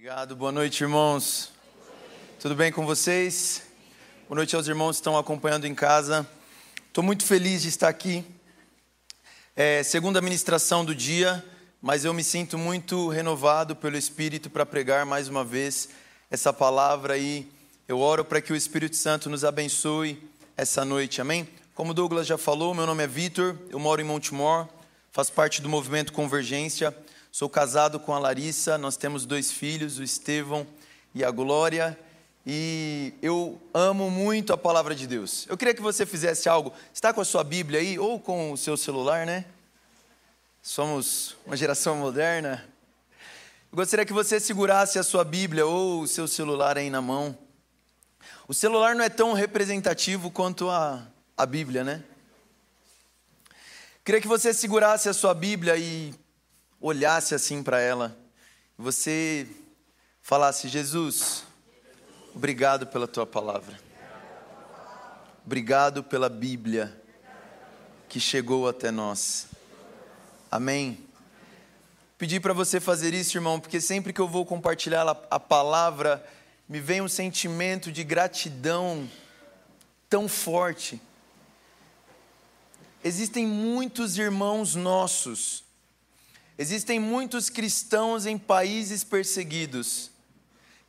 Obrigado, boa noite, irmãos. Tudo bem com vocês? Boa noite aos irmãos que estão acompanhando em casa. Estou muito feliz de estar aqui. É segunda ministração do dia, mas eu me sinto muito renovado pelo Espírito para pregar mais uma vez essa palavra aí. Eu oro para que o Espírito Santo nos abençoe essa noite, amém? Como Douglas já falou, meu nome é Vitor, eu moro em Montemor, faço parte do movimento Convergência. Sou casado com a Larissa, nós temos dois filhos, o Estevão e a Glória, e eu amo muito a palavra de Deus. Eu queria que você fizesse algo, está com a sua Bíblia aí, ou com o seu celular, né? Somos uma geração moderna. Eu gostaria que você segurasse a sua Bíblia ou o seu celular aí na mão. O celular não é tão representativo quanto a, a Bíblia, né? Eu queria que você segurasse a sua Bíblia e olhasse assim para ela, você falasse: Jesus, obrigado pela tua palavra, obrigado pela Bíblia que chegou até nós. Amém. Pedi para você fazer isso, irmão, porque sempre que eu vou compartilhar a palavra, me vem um sentimento de gratidão tão forte. Existem muitos irmãos nossos Existem muitos cristãos em países perseguidos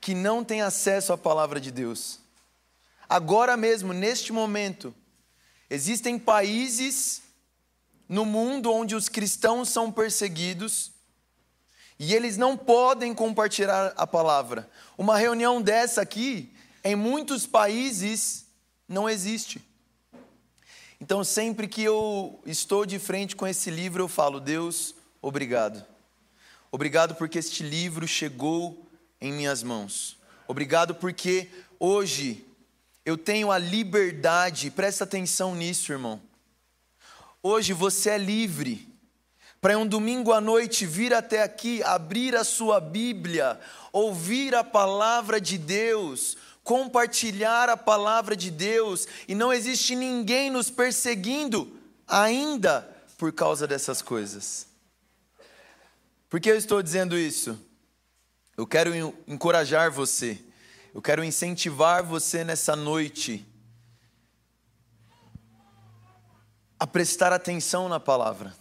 que não têm acesso à palavra de Deus. Agora mesmo, neste momento, existem países no mundo onde os cristãos são perseguidos e eles não podem compartilhar a palavra. Uma reunião dessa aqui, em muitos países, não existe. Então, sempre que eu estou de frente com esse livro, eu falo: Deus, obrigado. Obrigado porque este livro chegou em minhas mãos. Obrigado porque hoje eu tenho a liberdade, presta atenção nisso, irmão. Hoje você é livre para um domingo à noite vir até aqui, abrir a sua Bíblia, ouvir a palavra de Deus, compartilhar a palavra de Deus, e não existe ninguém nos perseguindo ainda por causa dessas coisas. Por que eu estou dizendo isso? Eu quero encorajar você, eu quero incentivar você nessa noite a prestar atenção na palavra,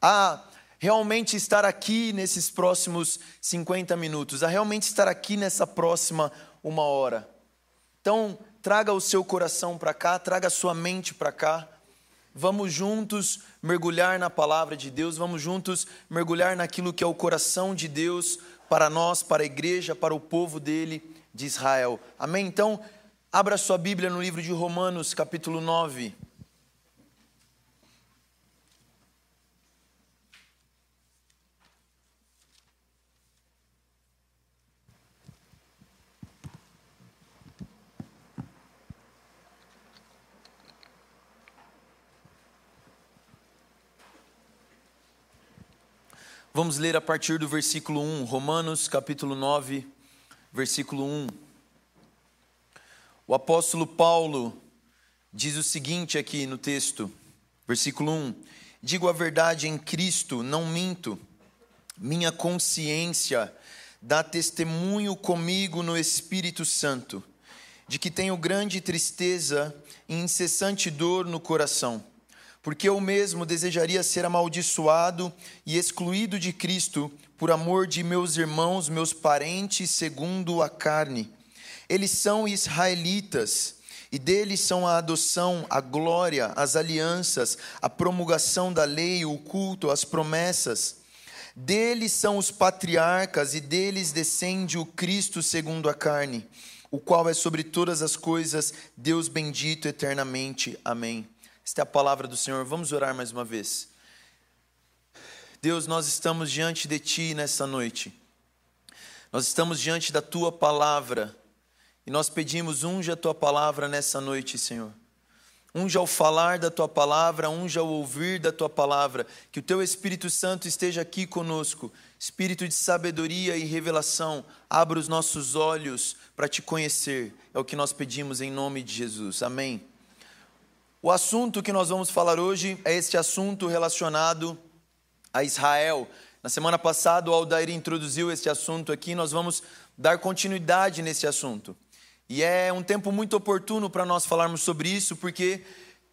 a realmente estar aqui nesses próximos 50 minutos, a realmente estar aqui nessa próxima uma hora. Então, traga o seu coração para cá, traga a sua mente para cá. Vamos juntos mergulhar na palavra de Deus, vamos juntos mergulhar naquilo que é o coração de Deus para nós, para a igreja, para o povo dele de Israel. Amém? Então, abra sua Bíblia no livro de Romanos, capítulo 9. Vamos ler a partir do versículo 1, Romanos capítulo 9, versículo 1. O apóstolo Paulo diz o seguinte aqui no texto, versículo 1: Digo a verdade em Cristo, não minto, minha consciência dá testemunho comigo no Espírito Santo, de que tenho grande tristeza e incessante dor no coração porque eu mesmo desejaria ser amaldiçoado e excluído de Cristo por amor de meus irmãos, meus parentes, segundo a carne. Eles são israelitas, e deles são a adoção, a glória, as alianças, a promulgação da lei, o culto, as promessas. Deles são os patriarcas, e deles descende o Cristo segundo a carne, o qual é sobre todas as coisas, Deus bendito eternamente. Amém. Esta é a palavra do Senhor. Vamos orar mais uma vez. Deus, nós estamos diante de Ti nessa noite. Nós estamos diante da Tua palavra. E nós pedimos, unja a Tua palavra nessa noite, Senhor. Unja ao falar da Tua palavra, unja ao ouvir da Tua palavra. Que o Teu Espírito Santo esteja aqui conosco. Espírito de sabedoria e revelação, abra os nossos olhos para Te conhecer. É o que nós pedimos em nome de Jesus. Amém. O assunto que nós vamos falar hoje é este assunto relacionado a Israel. Na semana passada, o Aldair introduziu este assunto aqui, nós vamos dar continuidade nesse assunto. E é um tempo muito oportuno para nós falarmos sobre isso, porque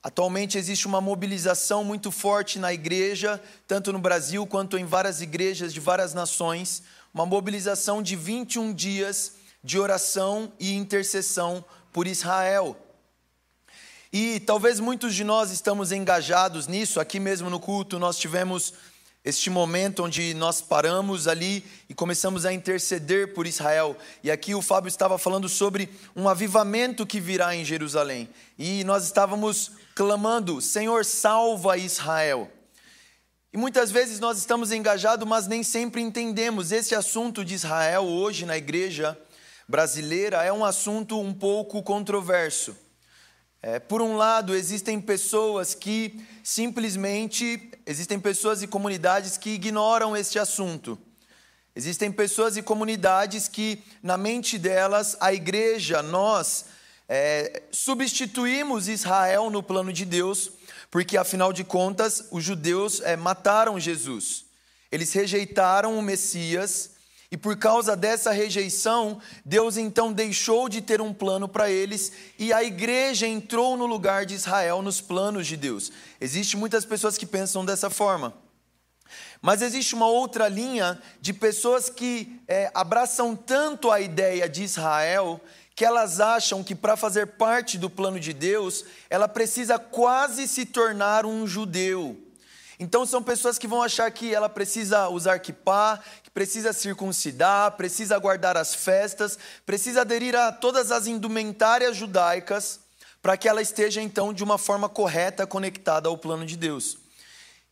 atualmente existe uma mobilização muito forte na igreja, tanto no Brasil quanto em várias igrejas de várias nações, uma mobilização de 21 dias de oração e intercessão por Israel. E talvez muitos de nós estamos engajados nisso, aqui mesmo no culto nós tivemos este momento onde nós paramos ali e começamos a interceder por Israel. E aqui o Fábio estava falando sobre um avivamento que virá em Jerusalém. E nós estávamos clamando: Senhor, salva Israel. E muitas vezes nós estamos engajados, mas nem sempre entendemos. Esse assunto de Israel hoje na igreja brasileira é um assunto um pouco controverso. É, por um lado, existem pessoas que simplesmente, existem pessoas e comunidades que ignoram este assunto. Existem pessoas e comunidades que, na mente delas, a igreja, nós, é, substituímos Israel no plano de Deus, porque afinal de contas, os judeus é, mataram Jesus. Eles rejeitaram o Messias e por causa dessa rejeição, Deus então deixou de ter um plano para eles e a igreja entrou no lugar de Israel nos planos de Deus. Existem muitas pessoas que pensam dessa forma. Mas existe uma outra linha de pessoas que é, abraçam tanto a ideia de Israel que elas acham que para fazer parte do plano de Deus, ela precisa quase se tornar um judeu. Então são pessoas que vão achar que ela precisa usar kippah, que precisa circuncidar, precisa guardar as festas, precisa aderir a todas as indumentárias judaicas para que ela esteja então de uma forma correta conectada ao plano de Deus.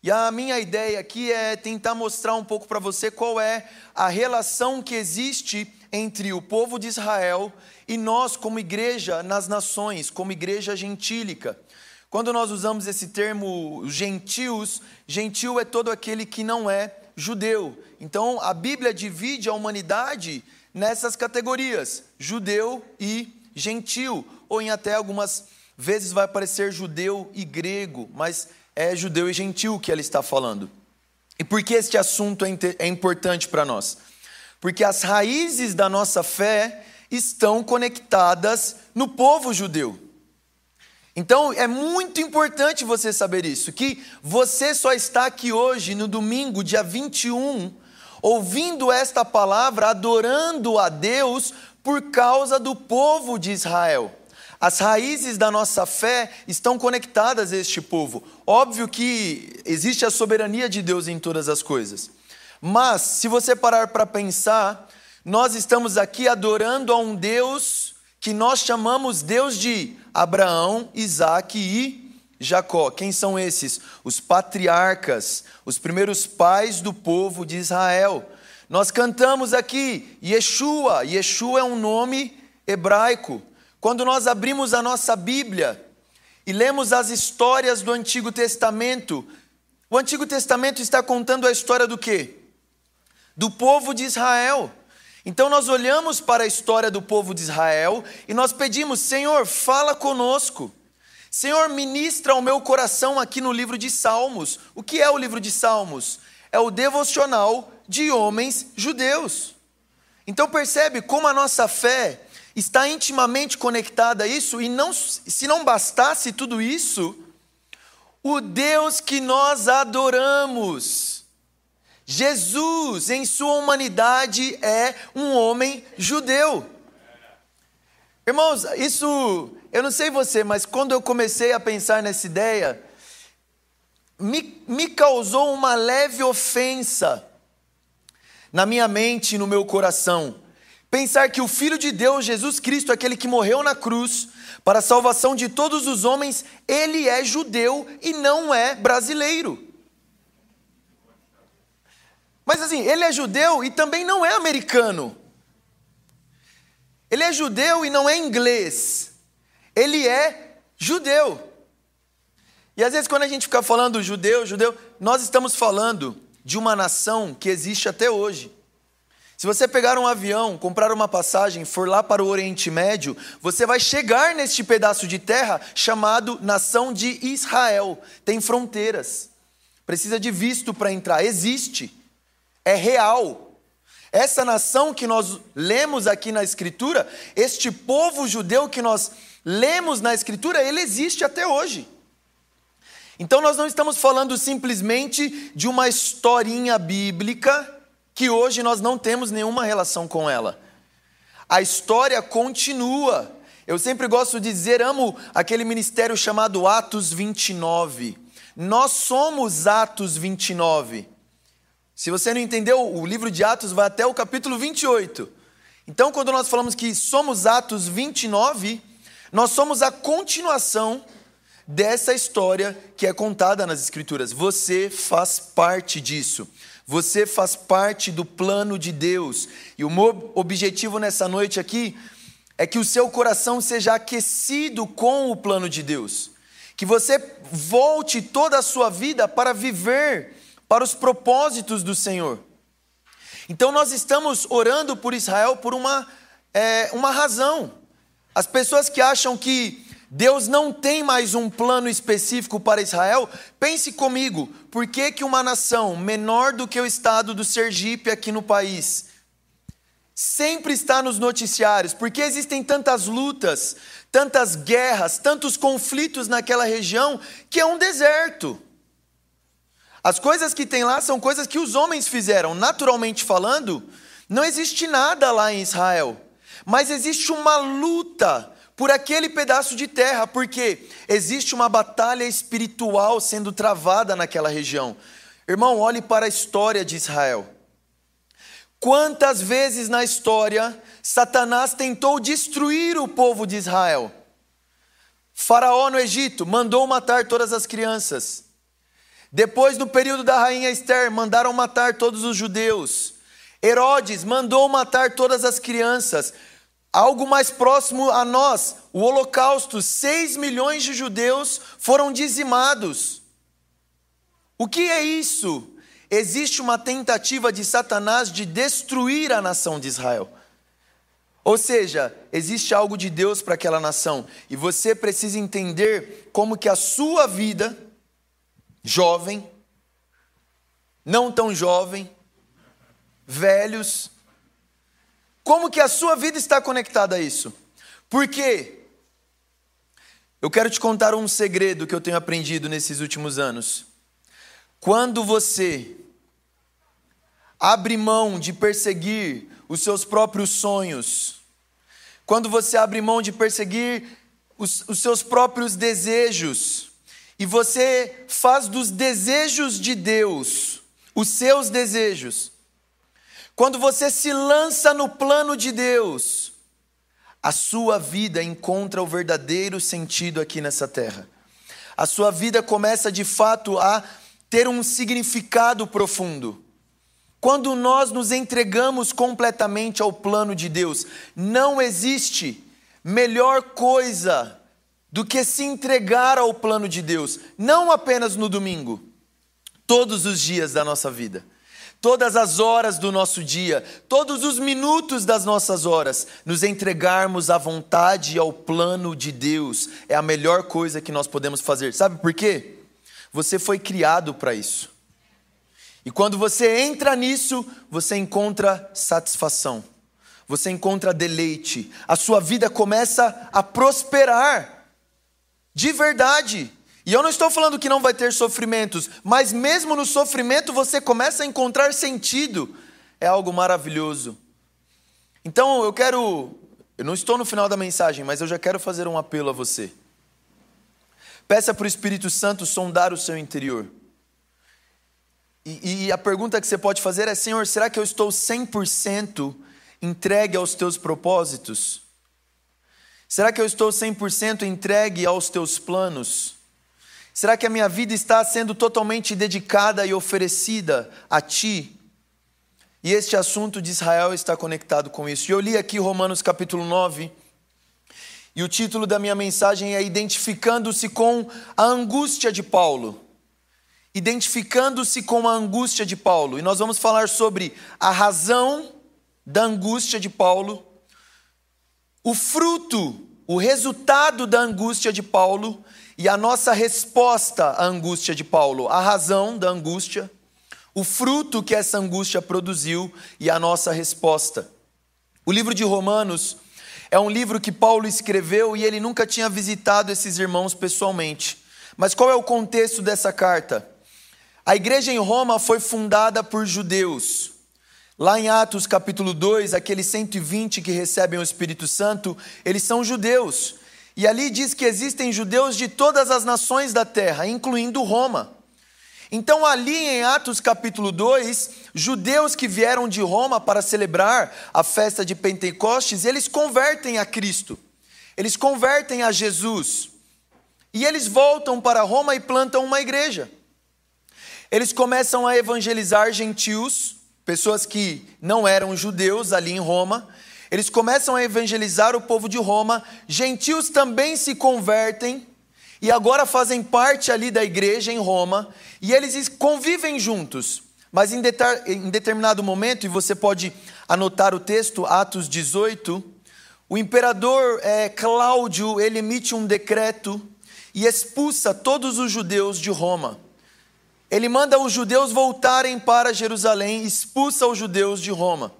E a minha ideia aqui é tentar mostrar um pouco para você qual é a relação que existe entre o povo de Israel e nós como igreja nas nações, como igreja gentílica. Quando nós usamos esse termo gentios, gentil é todo aquele que não é judeu. Então a Bíblia divide a humanidade nessas categorias: judeu e gentil, ou em até algumas vezes vai aparecer judeu e grego, mas é judeu e gentil que ela está falando. E por que este assunto é, é importante para nós? Porque as raízes da nossa fé estão conectadas no povo judeu. Então é muito importante você saber isso, que você só está aqui hoje, no domingo, dia 21, ouvindo esta palavra, adorando a Deus por causa do povo de Israel. As raízes da nossa fé estão conectadas a este povo. Óbvio que existe a soberania de Deus em todas as coisas. Mas, se você parar para pensar, nós estamos aqui adorando a um Deus que nós chamamos Deus de Abraão, Isaac e Jacó. Quem são esses? Os patriarcas, os primeiros pais do povo de Israel. Nós cantamos aqui Yeshua. Yeshua é um nome hebraico. Quando nós abrimos a nossa Bíblia e lemos as histórias do Antigo Testamento, o Antigo Testamento está contando a história do quê? Do povo de Israel. Então nós olhamos para a história do povo de Israel e nós pedimos: Senhor, fala conosco. Senhor, ministra ao meu coração aqui no livro de Salmos. O que é o livro de Salmos? É o devocional de homens judeus. Então percebe como a nossa fé está intimamente conectada a isso e não se não bastasse tudo isso, o Deus que nós adoramos Jesus, em sua humanidade, é um homem judeu. Irmãos, isso, eu não sei você, mas quando eu comecei a pensar nessa ideia, me, me causou uma leve ofensa na minha mente e no meu coração. Pensar que o Filho de Deus, Jesus Cristo, aquele que morreu na cruz para a salvação de todos os homens, ele é judeu e não é brasileiro. Mas assim, ele é judeu e também não é americano. Ele é judeu e não é inglês. Ele é judeu. E às vezes, quando a gente fica falando judeu, judeu, nós estamos falando de uma nação que existe até hoje. Se você pegar um avião, comprar uma passagem, for lá para o Oriente Médio, você vai chegar neste pedaço de terra chamado Nação de Israel. Tem fronteiras. Precisa de visto para entrar. Existe. É real. Essa nação que nós lemos aqui na Escritura, este povo judeu que nós lemos na Escritura, ele existe até hoje. Então nós não estamos falando simplesmente de uma historinha bíblica que hoje nós não temos nenhuma relação com ela. A história continua. Eu sempre gosto de dizer, amo aquele ministério chamado Atos 29. Nós somos Atos 29. Se você não entendeu, o livro de Atos vai até o capítulo 28. Então, quando nós falamos que somos Atos 29, nós somos a continuação dessa história que é contada nas Escrituras. Você faz parte disso. Você faz parte do plano de Deus. E o meu objetivo nessa noite aqui é que o seu coração seja aquecido com o plano de Deus. Que você volte toda a sua vida para viver para os propósitos do Senhor. Então nós estamos orando por Israel por uma, é, uma razão. As pessoas que acham que Deus não tem mais um plano específico para Israel, pense comigo, por que, que uma nação menor do que o estado do Sergipe aqui no país sempre está nos noticiários? Por que existem tantas lutas, tantas guerras, tantos conflitos naquela região que é um deserto? As coisas que tem lá são coisas que os homens fizeram, naturalmente falando, não existe nada lá em Israel, mas existe uma luta por aquele pedaço de terra, porque existe uma batalha espiritual sendo travada naquela região. Irmão, olhe para a história de Israel. Quantas vezes na história Satanás tentou destruir o povo de Israel? Faraó no Egito mandou matar todas as crianças. Depois, no período da rainha Esther, mandaram matar todos os judeus. Herodes mandou matar todas as crianças. Algo mais próximo a nós, o Holocausto, 6 milhões de judeus foram dizimados. O que é isso? Existe uma tentativa de Satanás de destruir a nação de Israel. Ou seja, existe algo de Deus para aquela nação, e você precisa entender como que a sua vida, jovem, não tão jovem, velhos, como que a sua vida está conectada a isso? Por quê? Eu quero te contar um segredo que eu tenho aprendido nesses últimos anos. Quando você abre mão de perseguir os seus próprios sonhos, quando você abre mão de perseguir os, os seus próprios desejos, e você faz dos desejos de Deus os seus desejos, quando você se lança no plano de Deus, a sua vida encontra o verdadeiro sentido aqui nessa terra. A sua vida começa de fato a ter um significado profundo. Quando nós nos entregamos completamente ao plano de Deus, não existe melhor coisa do que se entregar ao plano de Deus, não apenas no domingo, todos os dias da nossa vida todas as horas do nosso dia, todos os minutos das nossas horas, nos entregarmos à vontade e ao plano de Deus é a melhor coisa que nós podemos fazer. Sabe por quê? Você foi criado para isso. E quando você entra nisso, você encontra satisfação, você encontra deleite, a sua vida começa a prosperar, de verdade. E eu não estou falando que não vai ter sofrimentos, mas mesmo no sofrimento você começa a encontrar sentido. É algo maravilhoso. Então eu quero. Eu não estou no final da mensagem, mas eu já quero fazer um apelo a você. Peça para o Espírito Santo sondar o seu interior. E, e a pergunta que você pode fazer é: Senhor, será que eu estou 100% entregue aos teus propósitos? Será que eu estou 100% entregue aos teus planos? Será que a minha vida está sendo totalmente dedicada e oferecida a Ti? E este assunto de Israel está conectado com isso. E eu li aqui Romanos capítulo 9, e o título da minha mensagem é Identificando-se com a angústia de Paulo. Identificando-se com a angústia de Paulo. E nós vamos falar sobre a razão da angústia de Paulo, o fruto, o resultado da angústia de Paulo e a nossa resposta à angústia de Paulo, a razão da angústia, o fruto que essa angústia produziu e a nossa resposta. O livro de Romanos é um livro que Paulo escreveu e ele nunca tinha visitado esses irmãos pessoalmente. Mas qual é o contexto dessa carta? A igreja em Roma foi fundada por judeus. Lá em Atos capítulo 2, aqueles 120 que recebem o Espírito Santo, eles são judeus. E ali diz que existem judeus de todas as nações da terra, incluindo Roma. Então, ali em Atos capítulo 2, judeus que vieram de Roma para celebrar a festa de Pentecostes, eles convertem a Cristo, eles convertem a Jesus, e eles voltam para Roma e plantam uma igreja. Eles começam a evangelizar gentios, pessoas que não eram judeus ali em Roma, eles começam a evangelizar o povo de Roma, gentios também se convertem e agora fazem parte ali da igreja em Roma, e eles convivem juntos. Mas em, em determinado momento, e você pode anotar o texto, Atos 18, o imperador é, Cláudio ele emite um decreto e expulsa todos os judeus de Roma. Ele manda os judeus voltarem para Jerusalém, expulsa os judeus de Roma.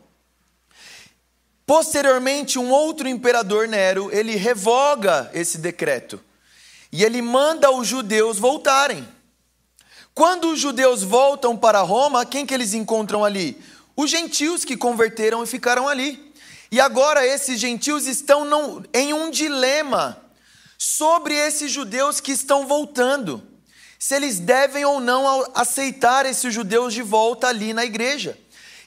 Posteriormente, um outro imperador Nero, ele revoga esse decreto. E ele manda os judeus voltarem. Quando os judeus voltam para Roma, quem que eles encontram ali? Os gentios que converteram e ficaram ali. E agora esses gentios estão em um dilema sobre esses judeus que estão voltando. Se eles devem ou não aceitar esses judeus de volta ali na igreja.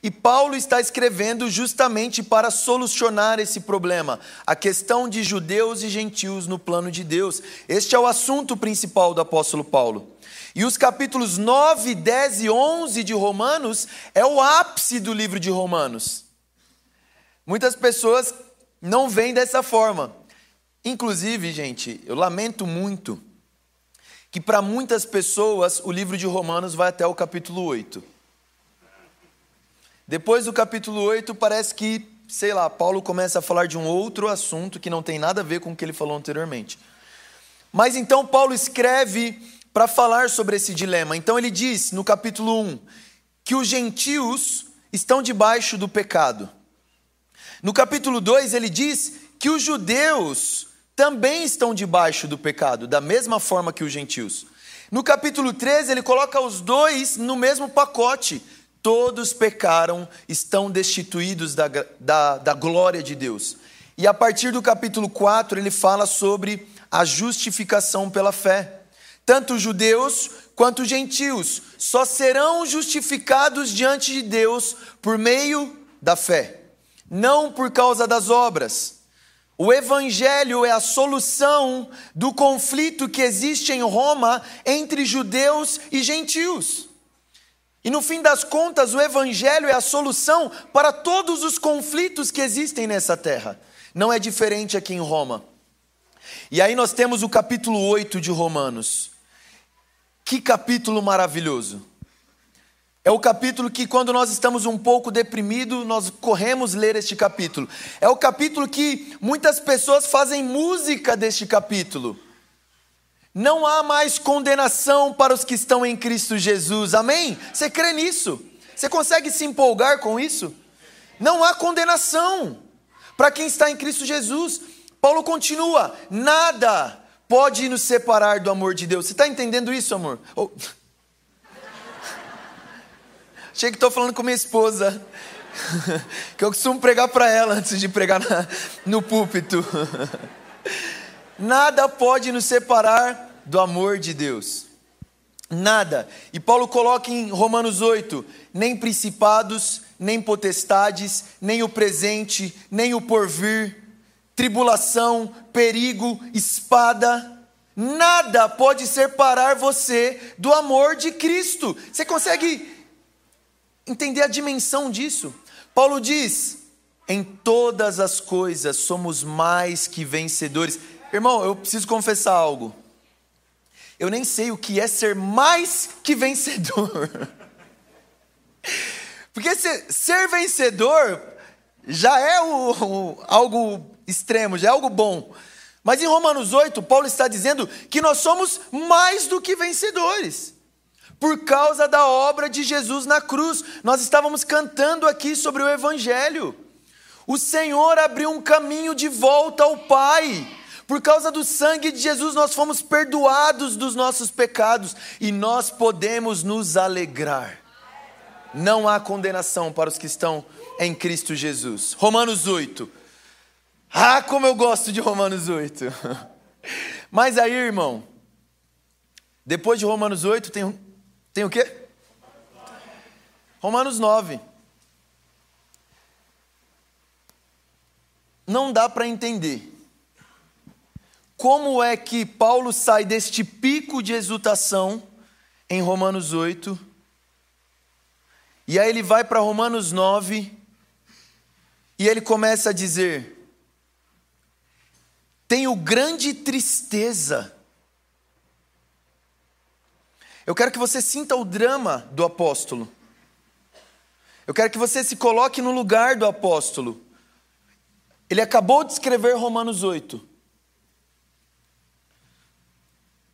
E Paulo está escrevendo justamente para solucionar esse problema, a questão de judeus e gentios no plano de Deus. Este é o assunto principal do apóstolo Paulo. E os capítulos 9, 10 e 11 de Romanos é o ápice do livro de Romanos. Muitas pessoas não veem dessa forma. Inclusive, gente, eu lamento muito que para muitas pessoas o livro de Romanos vai até o capítulo 8. Depois do capítulo 8, parece que, sei lá, Paulo começa a falar de um outro assunto que não tem nada a ver com o que ele falou anteriormente. Mas então Paulo escreve para falar sobre esse dilema. Então ele diz no capítulo 1 que os gentios estão debaixo do pecado. No capítulo 2 ele diz que os judeus também estão debaixo do pecado, da mesma forma que os gentios. No capítulo 13 ele coloca os dois no mesmo pacote Todos pecaram, estão destituídos da, da, da glória de Deus. E a partir do capítulo 4, ele fala sobre a justificação pela fé. Tanto os judeus quanto os gentios só serão justificados diante de Deus por meio da fé, não por causa das obras. O Evangelho é a solução do conflito que existe em Roma entre judeus e gentios. E no fim das contas, o Evangelho é a solução para todos os conflitos que existem nessa terra. Não é diferente aqui em Roma. E aí nós temos o capítulo 8 de Romanos. Que capítulo maravilhoso! É o capítulo que, quando nós estamos um pouco deprimidos, nós corremos ler este capítulo. É o capítulo que muitas pessoas fazem música deste capítulo. Não há mais condenação para os que estão em Cristo Jesus. Amém? Você crê nisso? Você consegue se empolgar com isso? Não há condenação para quem está em Cristo Jesus. Paulo continua: nada pode nos separar do amor de Deus. Você está entendendo isso, amor? Oh. Achei que estou falando com minha esposa. que eu costumo pregar para ela antes de pregar na, no púlpito. Nada pode nos separar do amor de Deus. Nada. E Paulo coloca em Romanos 8: nem principados, nem potestades, nem o presente, nem o porvir, tribulação, perigo, espada, nada pode separar você do amor de Cristo. Você consegue entender a dimensão disso? Paulo diz: em todas as coisas somos mais que vencedores. Irmão, eu preciso confessar algo. Eu nem sei o que é ser mais que vencedor. Porque ser, ser vencedor já é o, o, algo extremo, já é algo bom. Mas em Romanos 8, Paulo está dizendo que nós somos mais do que vencedores. Por causa da obra de Jesus na cruz. Nós estávamos cantando aqui sobre o Evangelho. O Senhor abriu um caminho de volta ao Pai. Por causa do sangue de Jesus, nós fomos perdoados dos nossos pecados e nós podemos nos alegrar. Não há condenação para os que estão em Cristo Jesus. Romanos 8. Ah, como eu gosto de Romanos 8. Mas aí, irmão, depois de Romanos 8, tem, tem o quê? Romanos 9. Não dá para entender como é que Paulo sai deste pico de exultação em Romanos 8, e aí ele vai para Romanos 9, e ele começa a dizer: Tenho grande tristeza. Eu quero que você sinta o drama do apóstolo. Eu quero que você se coloque no lugar do apóstolo. Ele acabou de escrever Romanos 8.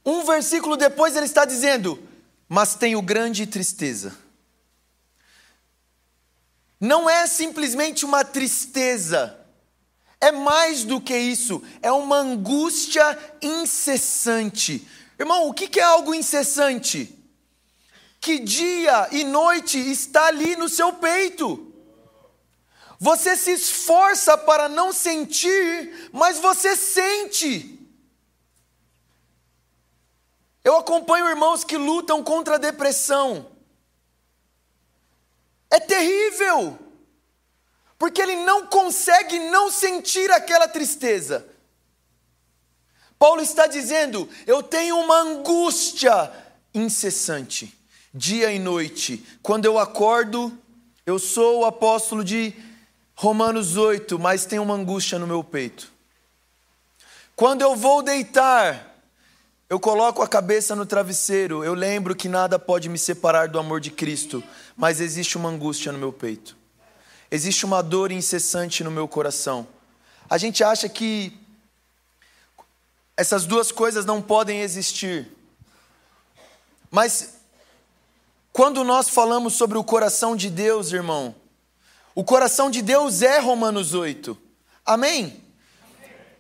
Um versículo depois ele está dizendo: Mas tenho grande tristeza. Não é simplesmente uma tristeza, é mais do que isso, é uma angústia incessante. Irmão, o que é algo incessante? Que dia e noite está ali no seu peito. Você se esforça para não sentir, mas você sente. Eu acompanho irmãos que lutam contra a depressão. É terrível, porque ele não consegue não sentir aquela tristeza. Paulo está dizendo: eu tenho uma angústia incessante, dia e noite. Quando eu acordo, eu sou o apóstolo de Romanos 8, mas tenho uma angústia no meu peito. Quando eu vou deitar, eu coloco a cabeça no travesseiro, eu lembro que nada pode me separar do amor de Cristo, mas existe uma angústia no meu peito. Existe uma dor incessante no meu coração. A gente acha que essas duas coisas não podem existir. Mas quando nós falamos sobre o coração de Deus, irmão, o coração de Deus é Romanos 8. Amém?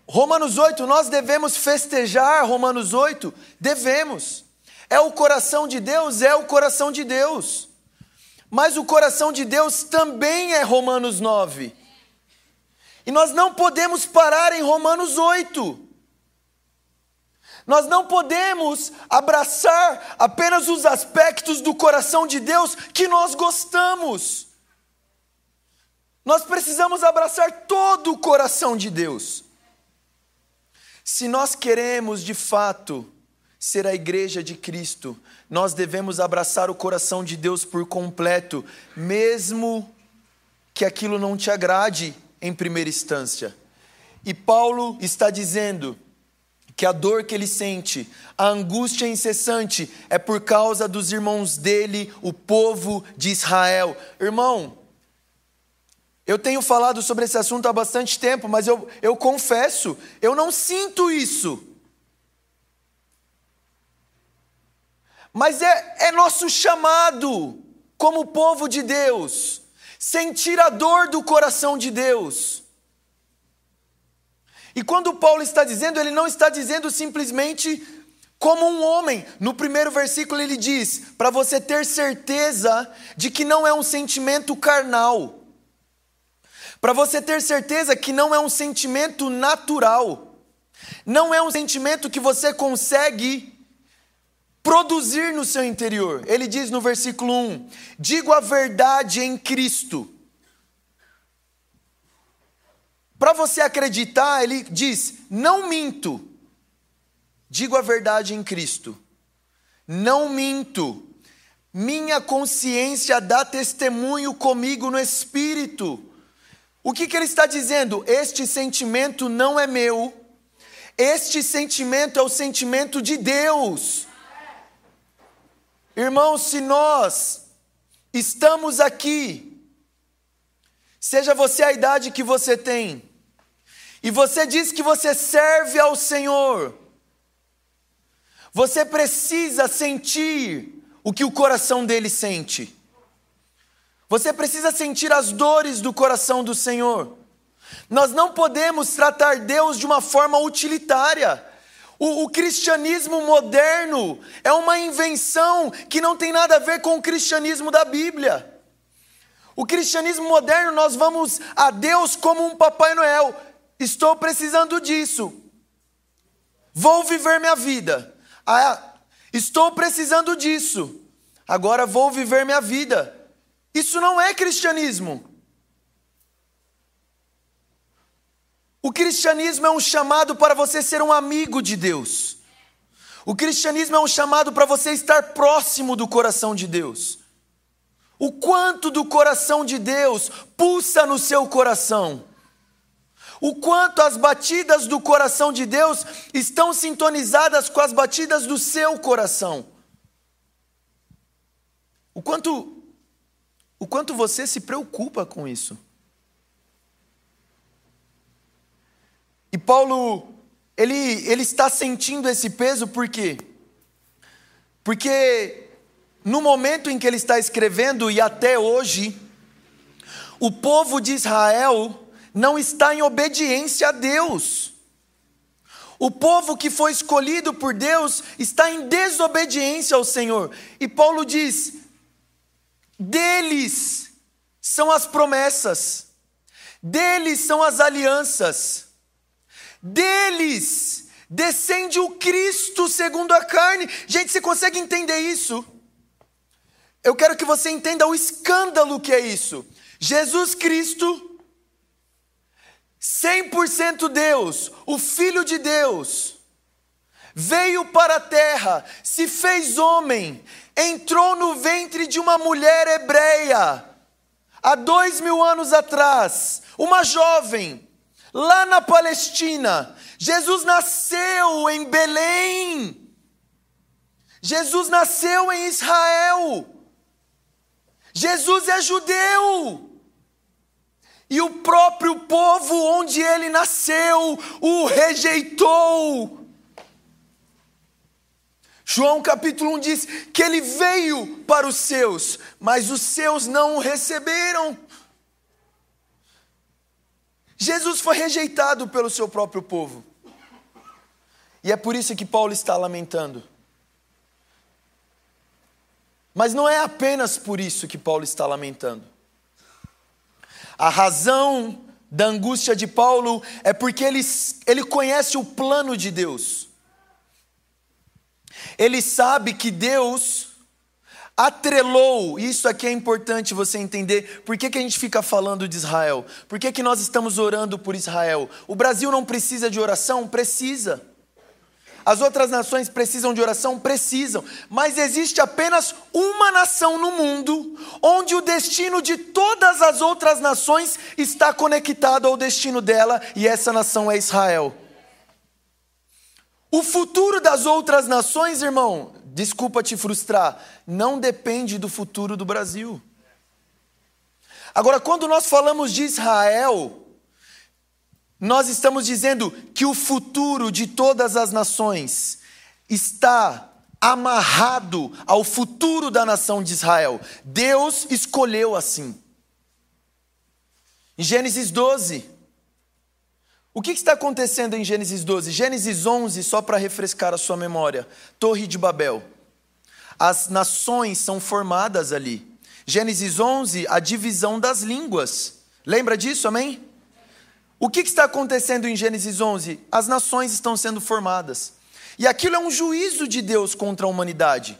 Romanos 8, nós devemos festejar Romanos 8? Devemos. É o coração de Deus? É o coração de Deus. Mas o coração de Deus também é Romanos 9. E nós não podemos parar em Romanos 8. Nós não podemos abraçar apenas os aspectos do coração de Deus que nós gostamos. Nós precisamos abraçar todo o coração de Deus. Se nós queremos de fato ser a igreja de Cristo, nós devemos abraçar o coração de Deus por completo, mesmo que aquilo não te agrade em primeira instância. E Paulo está dizendo que a dor que ele sente, a angústia incessante, é por causa dos irmãos dele, o povo de Israel. Irmão, eu tenho falado sobre esse assunto há bastante tempo, mas eu, eu confesso, eu não sinto isso. Mas é, é nosso chamado, como povo de Deus, sentir a dor do coração de Deus. E quando Paulo está dizendo, ele não está dizendo simplesmente como um homem. No primeiro versículo ele diz: para você ter certeza de que não é um sentimento carnal para você ter certeza que não é um sentimento natural, não é um sentimento que você consegue produzir no seu interior. Ele diz no versículo 1: Digo a verdade em Cristo. Para você acreditar, ele diz: Não minto. Digo a verdade em Cristo. Não minto. Minha consciência dá testemunho comigo no espírito. O que, que ele está dizendo? Este sentimento não é meu, este sentimento é o sentimento de Deus. Irmãos, se nós estamos aqui, seja você a idade que você tem, e você diz que você serve ao Senhor, você precisa sentir o que o coração dele sente. Você precisa sentir as dores do coração do Senhor. Nós não podemos tratar Deus de uma forma utilitária. O, o, cristianismo moderno é uma invenção que não tem nada a ver com o cristianismo da Bíblia. O cristianismo moderno, nós vamos a Deus como um Papai Noel. Estou precisando disso. Vou viver minha vida. Ah, estou precisando disso. Agora vou viver minha vida. Isso não é cristianismo. O cristianismo é um chamado para você ser um amigo de Deus. O cristianismo é um chamado para você estar próximo do coração de Deus. O quanto do coração de Deus pulsa no seu coração. O quanto as batidas do coração de Deus estão sintonizadas com as batidas do seu coração. O quanto o quanto você se preocupa com isso. E Paulo, ele, ele está sentindo esse peso por quê? Porque no momento em que ele está escrevendo e até hoje, o povo de Israel não está em obediência a Deus. O povo que foi escolhido por Deus está em desobediência ao Senhor. E Paulo diz: deles são as promessas, deles são as alianças, deles descende o Cristo segundo a carne. Gente, você consegue entender isso? Eu quero que você entenda o escândalo que é isso. Jesus Cristo, 100% Deus, o Filho de Deus, veio para a terra, se fez homem, entrou no ventre de uma mulher hebreia, há dois mil anos atrás, uma jovem, lá na Palestina. Jesus nasceu em Belém. Jesus nasceu em Israel. Jesus é judeu. E o próprio povo onde ele nasceu o rejeitou. João capítulo 1 diz que ele veio para os seus, mas os seus não o receberam. Jesus foi rejeitado pelo seu próprio povo. E é por isso que Paulo está lamentando. Mas não é apenas por isso que Paulo está lamentando. A razão da angústia de Paulo é porque ele, ele conhece o plano de Deus. Ele sabe que Deus atrelou, isso aqui é importante você entender, por que, que a gente fica falando de Israel? Por que, que nós estamos orando por Israel? O Brasil não precisa de oração? Precisa. As outras nações precisam de oração? Precisam. Mas existe apenas uma nação no mundo onde o destino de todas as outras nações está conectado ao destino dela, e essa nação é Israel. O futuro das outras nações, irmão, desculpa te frustrar, não depende do futuro do Brasil. Agora, quando nós falamos de Israel, nós estamos dizendo que o futuro de todas as nações está amarrado ao futuro da nação de Israel. Deus escolheu assim. Em Gênesis 12, o que está acontecendo em Gênesis 12? Gênesis 11, só para refrescar a sua memória: Torre de Babel. As nações são formadas ali. Gênesis 11, a divisão das línguas. Lembra disso, amém? O que está acontecendo em Gênesis 11? As nações estão sendo formadas. E aquilo é um juízo de Deus contra a humanidade.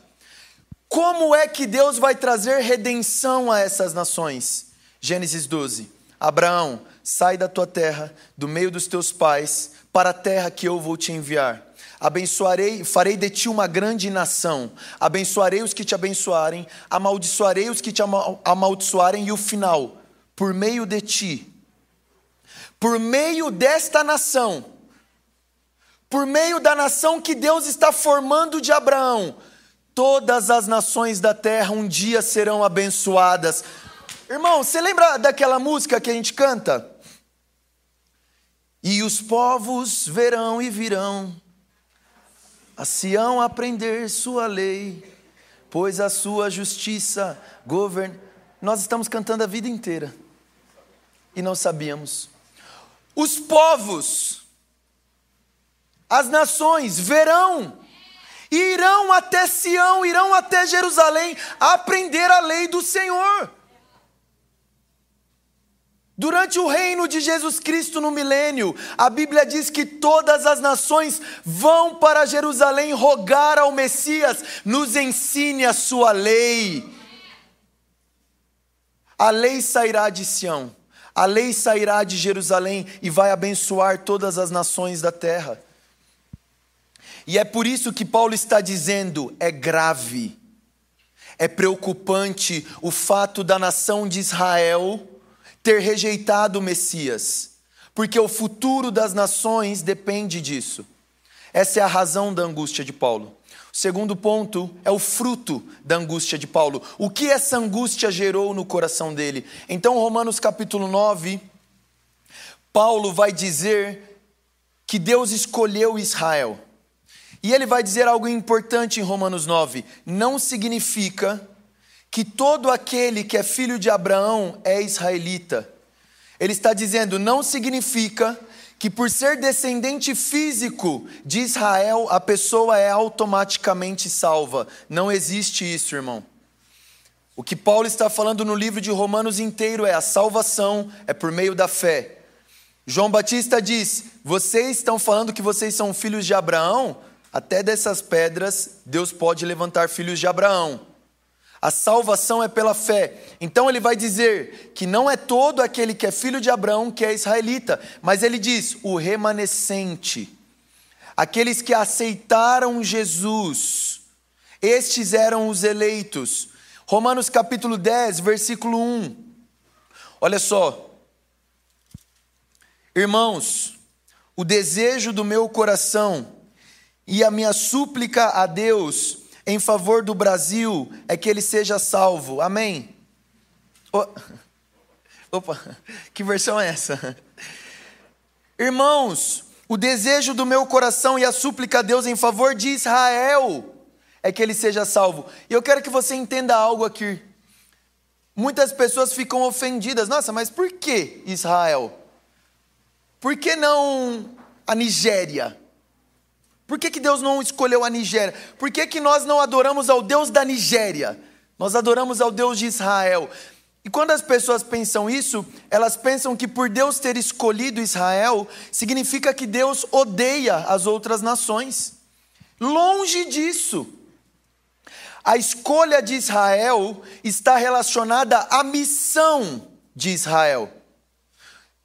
Como é que Deus vai trazer redenção a essas nações? Gênesis 12. Abraão, sai da tua terra, do meio dos teus pais, para a terra que eu vou te enviar. Abençoarei, farei de ti uma grande nação. Abençoarei os que te abençoarem, amaldiçoarei os que te amaldiçoarem, e o final, por meio de ti, por meio desta nação, por meio da nação que Deus está formando de Abraão, todas as nações da terra um dia serão abençoadas Irmão, você lembra daquela música que a gente canta? E os povos verão e virão a Sião aprender sua lei, pois a sua justiça governa. Nós estamos cantando a vida inteira e não sabíamos. Os povos, as nações verão irão até Sião, irão até Jerusalém aprender a lei do Senhor. Durante o reino de Jesus Cristo no milênio, a Bíblia diz que todas as nações vão para Jerusalém rogar ao Messias, nos ensine a sua lei. A lei sairá de Sião, a lei sairá de Jerusalém e vai abençoar todas as nações da terra. E é por isso que Paulo está dizendo: é grave, é preocupante o fato da nação de Israel ter rejeitado o Messias, porque o futuro das nações depende disso. Essa é a razão da angústia de Paulo. O segundo ponto é o fruto da angústia de Paulo. O que essa angústia gerou no coração dele? Então, Romanos capítulo 9, Paulo vai dizer que Deus escolheu Israel. E ele vai dizer algo importante em Romanos 9: não significa que todo aquele que é filho de Abraão é israelita. Ele está dizendo, não significa que por ser descendente físico de Israel, a pessoa é automaticamente salva. Não existe isso, irmão. O que Paulo está falando no livro de Romanos inteiro é a salvação é por meio da fé. João Batista diz: Vocês estão falando que vocês são filhos de Abraão? Até dessas pedras, Deus pode levantar filhos de Abraão. A salvação é pela fé. Então ele vai dizer que não é todo aquele que é filho de Abraão que é israelita, mas ele diz o remanescente. Aqueles que aceitaram Jesus, estes eram os eleitos. Romanos capítulo 10, versículo 1. Olha só. Irmãos, o desejo do meu coração e a minha súplica a Deus em favor do Brasil é que ele seja salvo. Amém? Opa, que versão é essa? Irmãos, o desejo do meu coração e a súplica a Deus em favor de Israel é que ele seja salvo. E eu quero que você entenda algo aqui. Muitas pessoas ficam ofendidas. Nossa, mas por que Israel? Por que não a Nigéria? Por que, que Deus não escolheu a Nigéria? Por que, que nós não adoramos ao Deus da Nigéria? Nós adoramos ao Deus de Israel. E quando as pessoas pensam isso, elas pensam que por Deus ter escolhido Israel, significa que Deus odeia as outras nações. Longe disso. A escolha de Israel está relacionada à missão de Israel.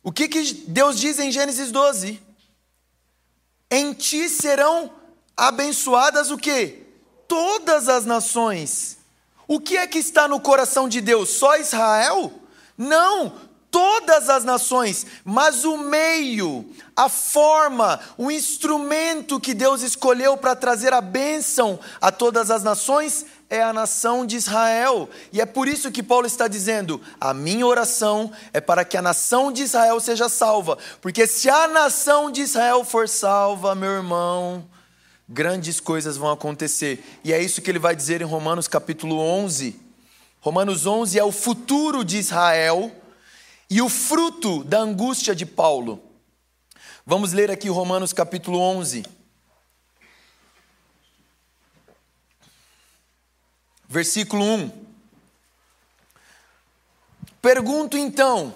O que, que Deus diz em Gênesis 12? Em ti serão abençoadas o quê? Todas as nações. O que é que está no coração de Deus? Só Israel? Não, todas as nações, mas o meio, a forma, o instrumento que Deus escolheu para trazer a bênção a todas as nações é a nação de Israel. E é por isso que Paulo está dizendo: a minha oração é para que a nação de Israel seja salva. Porque se a nação de Israel for salva, meu irmão, grandes coisas vão acontecer. E é isso que ele vai dizer em Romanos capítulo 11. Romanos 11 é o futuro de Israel e o fruto da angústia de Paulo. Vamos ler aqui Romanos capítulo 11. Versículo 1. Pergunto então,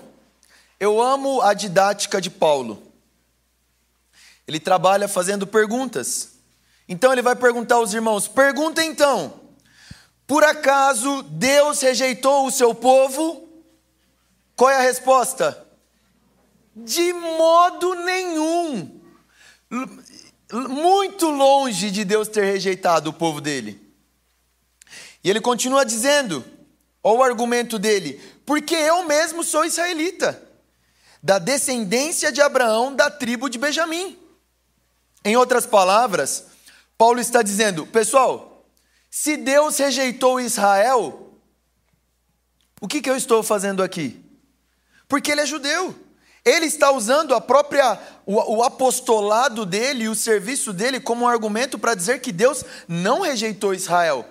eu amo a didática de Paulo. Ele trabalha fazendo perguntas. Então ele vai perguntar aos irmãos: pergunta então, por acaso Deus rejeitou o seu povo? Qual é a resposta? De modo nenhum. Muito longe de Deus ter rejeitado o povo dele. E ele continua dizendo, olha o argumento dele, porque eu mesmo sou israelita, da descendência de Abraão, da tribo de Benjamim. Em outras palavras, Paulo está dizendo, pessoal, se Deus rejeitou Israel, o que, que eu estou fazendo aqui? Porque ele é judeu. Ele está usando a própria o, o apostolado dele e o serviço dele como um argumento para dizer que Deus não rejeitou Israel.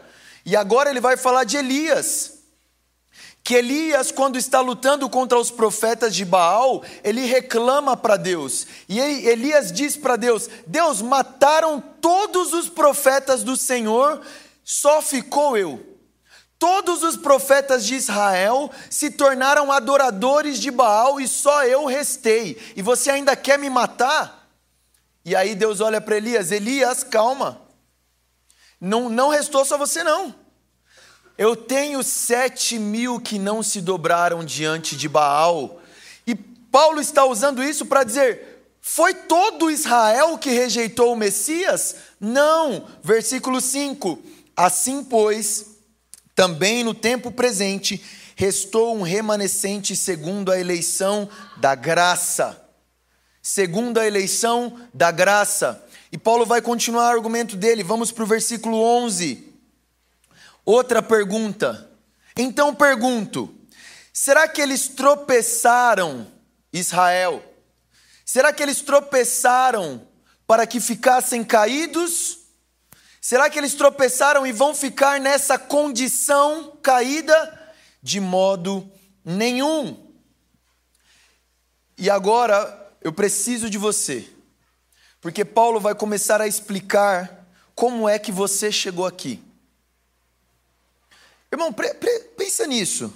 E agora ele vai falar de Elias. Que Elias, quando está lutando contra os profetas de Baal, ele reclama para Deus. E Elias diz para Deus: Deus, mataram todos os profetas do Senhor, só ficou eu. Todos os profetas de Israel se tornaram adoradores de Baal e só eu restei. E você ainda quer me matar? E aí Deus olha para Elias: Elias, calma. Não, não restou só você, não. Eu tenho sete mil que não se dobraram diante de Baal. E Paulo está usando isso para dizer: foi todo Israel que rejeitou o Messias? Não. Versículo 5: Assim, pois, também no tempo presente, restou um remanescente segundo a eleição da graça. Segundo a eleição da graça. E Paulo vai continuar o argumento dele. Vamos para o versículo 11. Outra pergunta. Então pergunto: será que eles tropeçaram, Israel? Será que eles tropeçaram para que ficassem caídos? Será que eles tropeçaram e vão ficar nessa condição caída? De modo nenhum. E agora eu preciso de você, porque Paulo vai começar a explicar como é que você chegou aqui. Irmão, pensa nisso.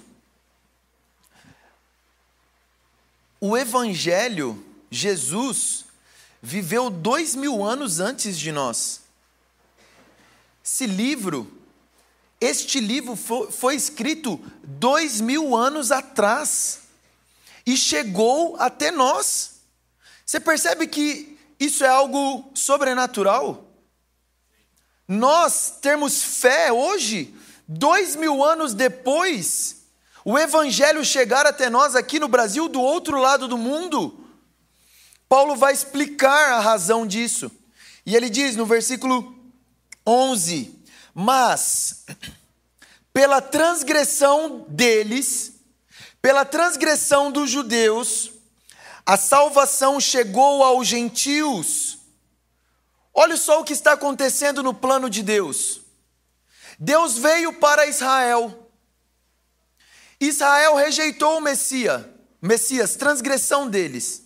O Evangelho, Jesus, viveu dois mil anos antes de nós. Esse livro, este livro foi, foi escrito dois mil anos atrás e chegou até nós. Você percebe que isso é algo sobrenatural? Nós termos fé hoje, dois mil anos depois, o Evangelho chegar até nós aqui no Brasil, do outro lado do mundo. Paulo vai explicar a razão disso. E ele diz no versículo 11: Mas, pela transgressão deles, pela transgressão dos judeus, a salvação chegou aos gentios. Olha só o que está acontecendo no plano de Deus. Deus veio para Israel. Israel rejeitou o Messias, Messias, transgressão deles.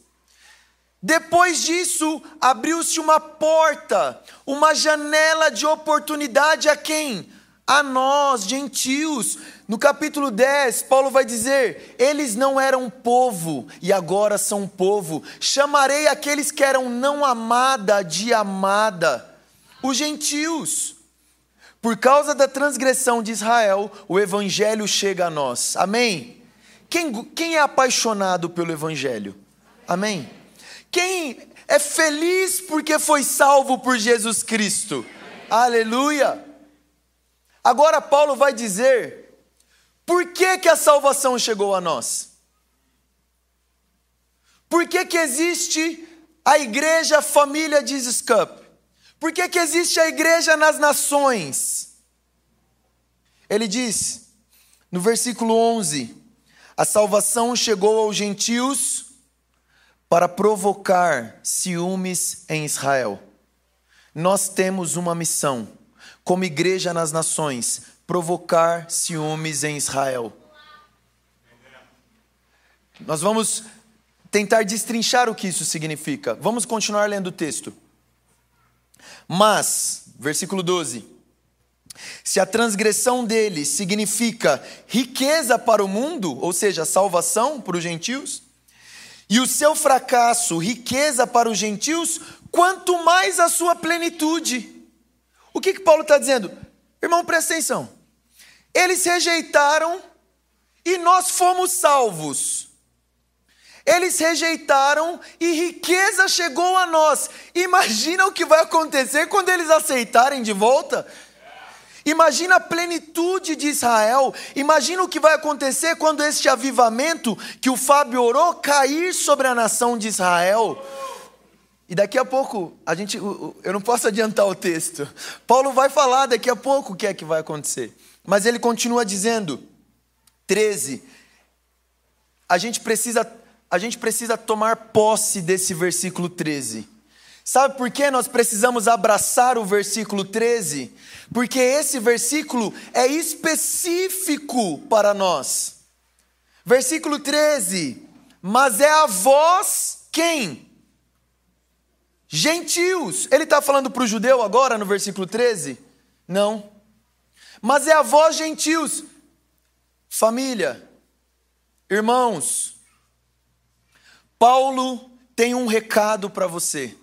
Depois disso, abriu-se uma porta, uma janela de oportunidade a quem? A nós, gentios. No capítulo 10, Paulo vai dizer: Eles não eram povo e agora são povo. Chamarei aqueles que eram não amada de amada, os gentios. Por causa da transgressão de Israel, o evangelho chega a nós. Amém? Quem, quem é apaixonado pelo evangelho? Amém? Quem é feliz porque foi salvo por Jesus Cristo? Aleluia! Agora Paulo vai dizer por que, que a salvação chegou a nós. Por que, que existe a igreja família Jesus Cup? Por que, que existe a igreja nas nações? Ele diz, no versículo 11: a salvação chegou aos gentios para provocar ciúmes em Israel. Nós temos uma missão, como igreja nas nações, provocar ciúmes em Israel. Nós vamos tentar destrinchar o que isso significa. Vamos continuar lendo o texto. Mas, versículo 12: se a transgressão deles significa riqueza para o mundo, ou seja, salvação para os gentios, e o seu fracasso, riqueza para os gentios, quanto mais a sua plenitude. O que, que Paulo está dizendo? Irmão, presta atenção. Eles rejeitaram e nós fomos salvos. Eles rejeitaram e riqueza chegou a nós. Imagina o que vai acontecer quando eles aceitarem de volta. Imagina a plenitude de Israel. Imagina o que vai acontecer quando este avivamento que o Fábio orou cair sobre a nação de Israel. E daqui a pouco, a gente, eu não posso adiantar o texto. Paulo vai falar daqui a pouco o que é que vai acontecer. Mas ele continua dizendo, 13, a gente precisa, a gente precisa tomar posse desse versículo 13. Sabe por que nós precisamos abraçar o versículo 13? Porque esse versículo é específico para nós. Versículo 13: Mas é a vós quem? Gentios. Ele está falando para o judeu agora no versículo 13? Não. Mas é a vós gentios. Família, irmãos, Paulo tem um recado para você.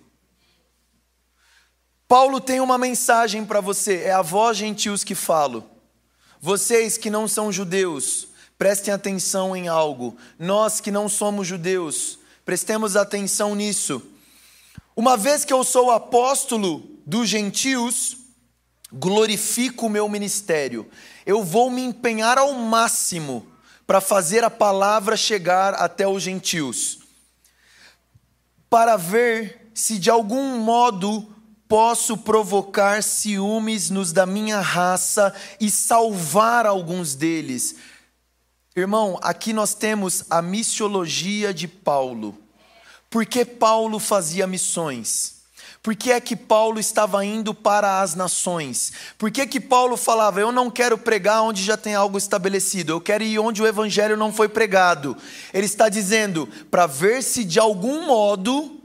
Paulo tem uma mensagem para você, é a vós gentios que falo. Vocês que não são judeus, prestem atenção em algo. Nós que não somos judeus, prestemos atenção nisso. Uma vez que eu sou apóstolo dos gentios, glorifico o meu ministério. Eu vou me empenhar ao máximo para fazer a palavra chegar até os gentios, para ver se de algum modo posso provocar ciúmes nos da minha raça e salvar alguns deles. Irmão, aqui nós temos a missiologia de Paulo. Por que Paulo fazia missões? Por que é que Paulo estava indo para as nações? Por que, que Paulo falava, eu não quero pregar onde já tem algo estabelecido, eu quero ir onde o evangelho não foi pregado? Ele está dizendo, para ver se de algum modo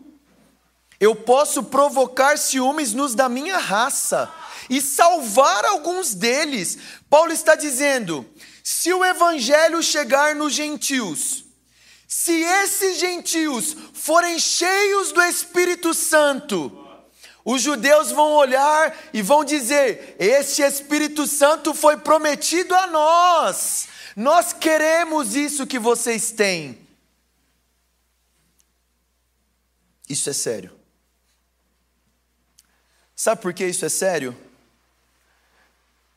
eu posso provocar ciúmes nos da minha raça e salvar alguns deles. Paulo está dizendo: se o evangelho chegar nos gentios, se esses gentios forem cheios do Espírito Santo, os judeus vão olhar e vão dizer: Este Espírito Santo foi prometido a nós, nós queremos isso que vocês têm. Isso é sério. Sabe por que isso é sério?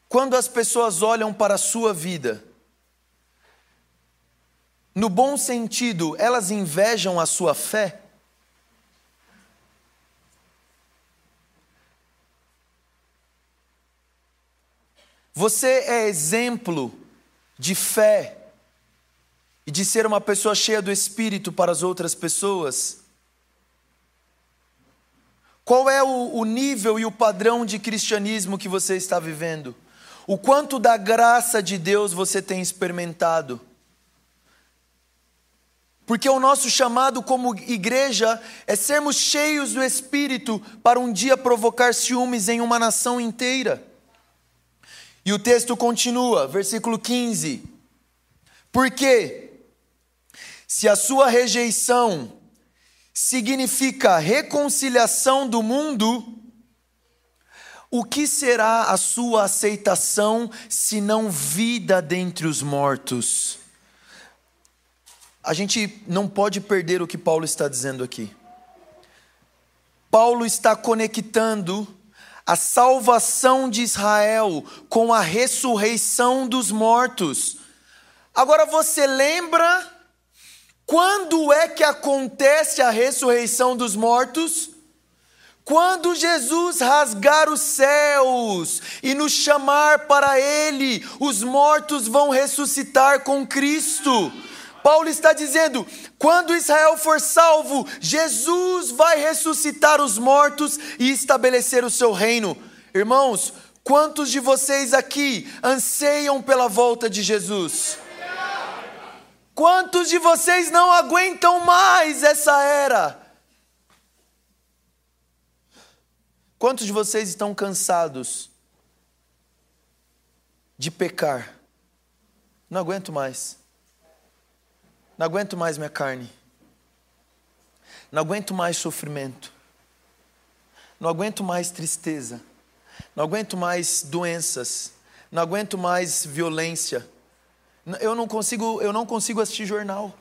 Quando as pessoas olham para a sua vida, no bom sentido, elas invejam a sua fé. Você é exemplo de fé e de ser uma pessoa cheia do Espírito para as outras pessoas. Qual é o, o nível e o padrão de cristianismo que você está vivendo? O quanto da graça de Deus você tem experimentado? Porque o nosso chamado como igreja é sermos cheios do Espírito para um dia provocar ciúmes em uma nação inteira. E o texto continua, versículo 15. Porque se a sua rejeição significa reconciliação do mundo, o que será a sua aceitação se não vida dentre os mortos? A gente não pode perder o que Paulo está dizendo aqui. Paulo está conectando a salvação de Israel com a ressurreição dos mortos. Agora você lembra quando é que acontece a ressurreição dos mortos? Quando Jesus rasgar os céus e nos chamar para Ele, os mortos vão ressuscitar com Cristo. Paulo está dizendo: quando Israel for salvo, Jesus vai ressuscitar os mortos e estabelecer o seu reino. Irmãos, quantos de vocês aqui anseiam pela volta de Jesus? Quantos de vocês não aguentam mais essa era? Quantos de vocês estão cansados de pecar? Não aguento mais. Não aguento mais minha carne. Não aguento mais sofrimento. Não aguento mais tristeza. Não aguento mais doenças. Não aguento mais violência. Eu não consigo, eu não consigo assistir jornal.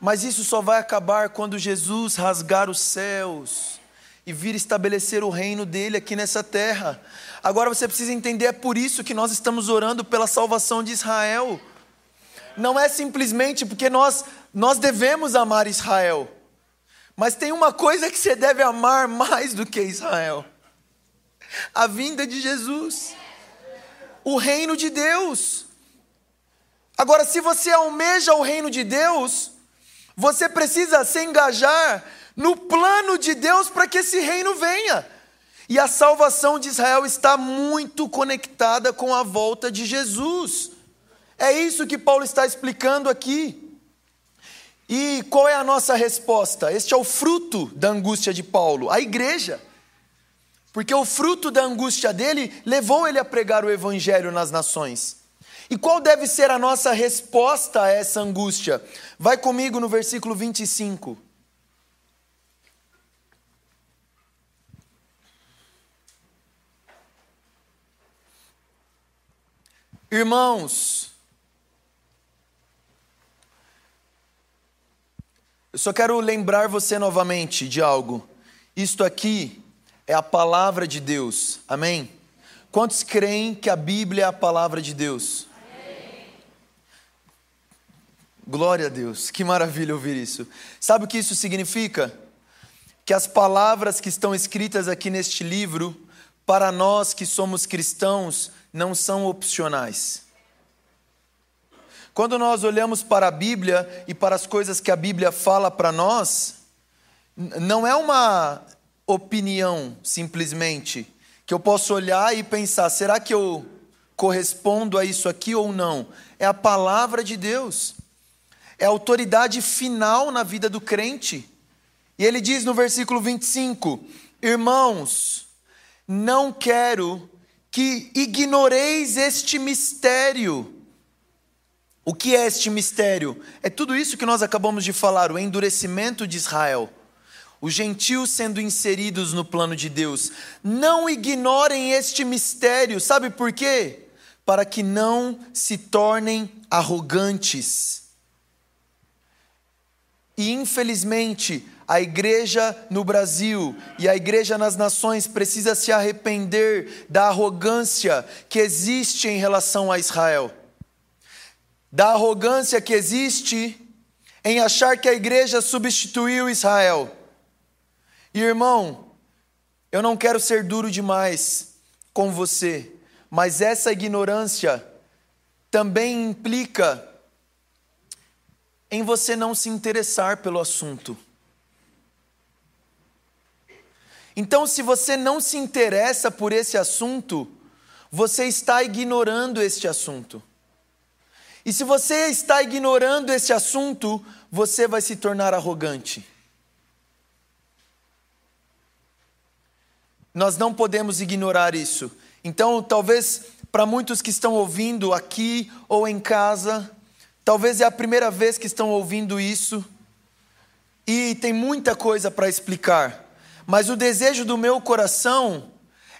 Mas isso só vai acabar quando Jesus rasgar os céus e vir estabelecer o reino dele aqui nessa terra. Agora você precisa entender, é por isso que nós estamos orando pela salvação de Israel. Não é simplesmente porque nós, nós devemos amar Israel, mas tem uma coisa que você deve amar mais do que Israel: a vinda de Jesus o reino de Deus. Agora, se você almeja o reino de Deus, Você precisa se engajar no plano de Deus para que esse reino venha. E a salvação de Israel está muito conectada com a volta de Jesus. É isso que Paulo está explicando aqui. E qual é a nossa resposta? Este é o fruto da angústia de Paulo, a igreja. Porque o fruto da angústia dele levou ele a pregar o evangelho nas nações. E qual deve ser a nossa resposta a essa angústia? Vai comigo no versículo 25. Irmãos, eu só quero lembrar você novamente de algo. Isto aqui é a palavra de Deus, amém? Quantos creem que a Bíblia é a palavra de Deus? Amém. Glória a Deus, que maravilha ouvir isso. Sabe o que isso significa? Que as palavras que estão escritas aqui neste livro, para nós que somos cristãos, não são opcionais. Quando nós olhamos para a Bíblia e para as coisas que a Bíblia fala para nós, não é uma opinião simplesmente, que eu posso olhar e pensar: será que eu correspondo a isso aqui ou não? É a palavra de Deus, é a autoridade final na vida do crente. E ele diz no versículo 25: Irmãos, não quero que ignoreis este mistério. O que é este mistério? É tudo isso que nós acabamos de falar, o endurecimento de Israel, os gentios sendo inseridos no plano de Deus. Não ignorem este mistério, sabe por quê? Para que não se tornem arrogantes. E infelizmente, a igreja no Brasil e a igreja nas nações precisa se arrepender da arrogância que existe em relação a Israel. Da arrogância que existe em achar que a igreja substituiu Israel. E irmão, eu não quero ser duro demais com você, mas essa ignorância também implica em você não se interessar pelo assunto. Então, se você não se interessa por esse assunto, você está ignorando este assunto. E se você está ignorando este assunto, você vai se tornar arrogante. Nós não podemos ignorar isso. Então, talvez para muitos que estão ouvindo aqui ou em casa, talvez é a primeira vez que estão ouvindo isso, e tem muita coisa para explicar. Mas o desejo do meu coração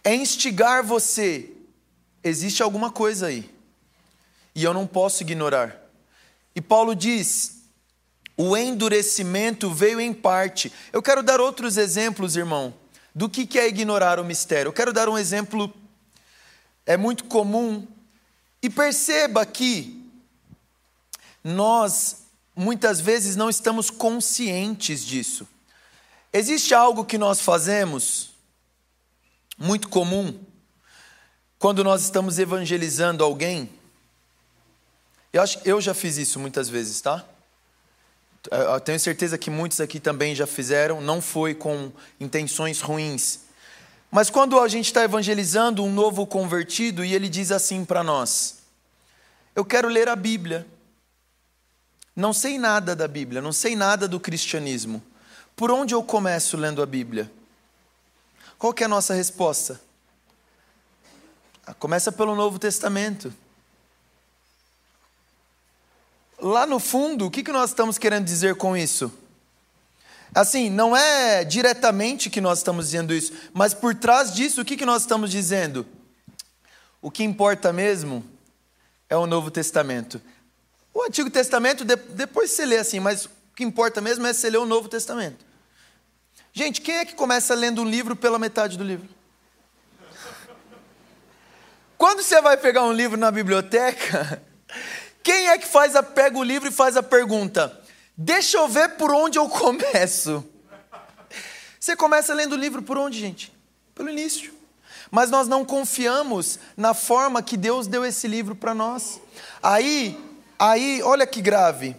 é instigar você. Existe alguma coisa aí. E eu não posso ignorar. E Paulo diz: o endurecimento veio em parte. Eu quero dar outros exemplos, irmão, do que é ignorar o mistério. Eu quero dar um exemplo, é muito comum. E perceba que nós muitas vezes não estamos conscientes disso. Existe algo que nós fazemos, muito comum, quando nós estamos evangelizando alguém. Eu, acho, eu já fiz isso muitas vezes, tá? Eu tenho certeza que muitos aqui também já fizeram, não foi com intenções ruins. Mas quando a gente está evangelizando um novo convertido e ele diz assim para nós: Eu quero ler a Bíblia. Não sei nada da Bíblia, não sei nada do cristianismo. Por onde eu começo lendo a Bíblia? Qual é a nossa resposta? Ah, começa pelo Novo Testamento. Lá no fundo, o que nós estamos querendo dizer com isso? Assim, não é diretamente que nós estamos dizendo isso, mas por trás disso, o que nós estamos dizendo? O que importa mesmo é o Novo Testamento. O Antigo Testamento, depois você lê assim, mas o que importa mesmo é você ler o Novo Testamento. Gente, quem é que começa lendo um livro pela metade do livro? Quando você vai pegar um livro na biblioteca, quem é que faz a pega o livro e faz a pergunta? Deixa eu ver por onde eu começo. Você começa lendo o livro por onde, gente? Pelo início. Mas nós não confiamos na forma que Deus deu esse livro para nós. Aí, aí, olha que grave.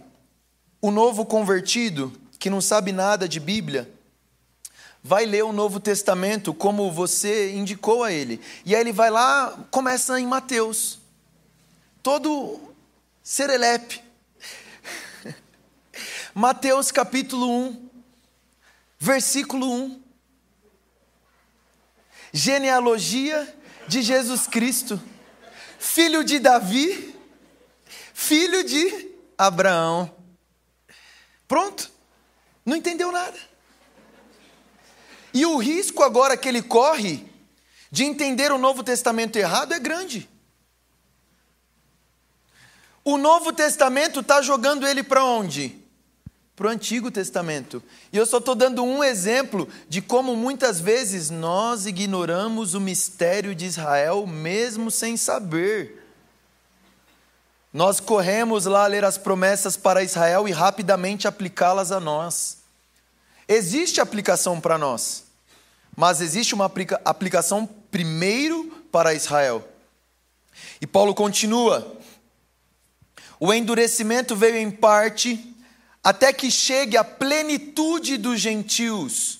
o novo convertido, que não sabe nada de Bíblia, vai ler o Novo Testamento como você indicou a ele. E aí ele vai lá, começa em Mateus. Todo serelepe. Mateus capítulo 1, versículo 1. Genealogia de Jesus Cristo, filho de Davi, filho de Abraão. Pronto, não entendeu nada. E o risco agora que ele corre de entender o Novo Testamento errado é grande. O Novo Testamento está jogando ele para onde? Para o Antigo Testamento. E eu só estou dando um exemplo de como muitas vezes nós ignoramos o mistério de Israel, mesmo sem saber. Nós corremos lá ler as promessas para Israel e rapidamente aplicá-las a nós. Existe aplicação para nós, mas existe uma aplica aplicação primeiro para Israel. E Paulo continua: o endurecimento veio em parte até que chegue a plenitude dos gentios,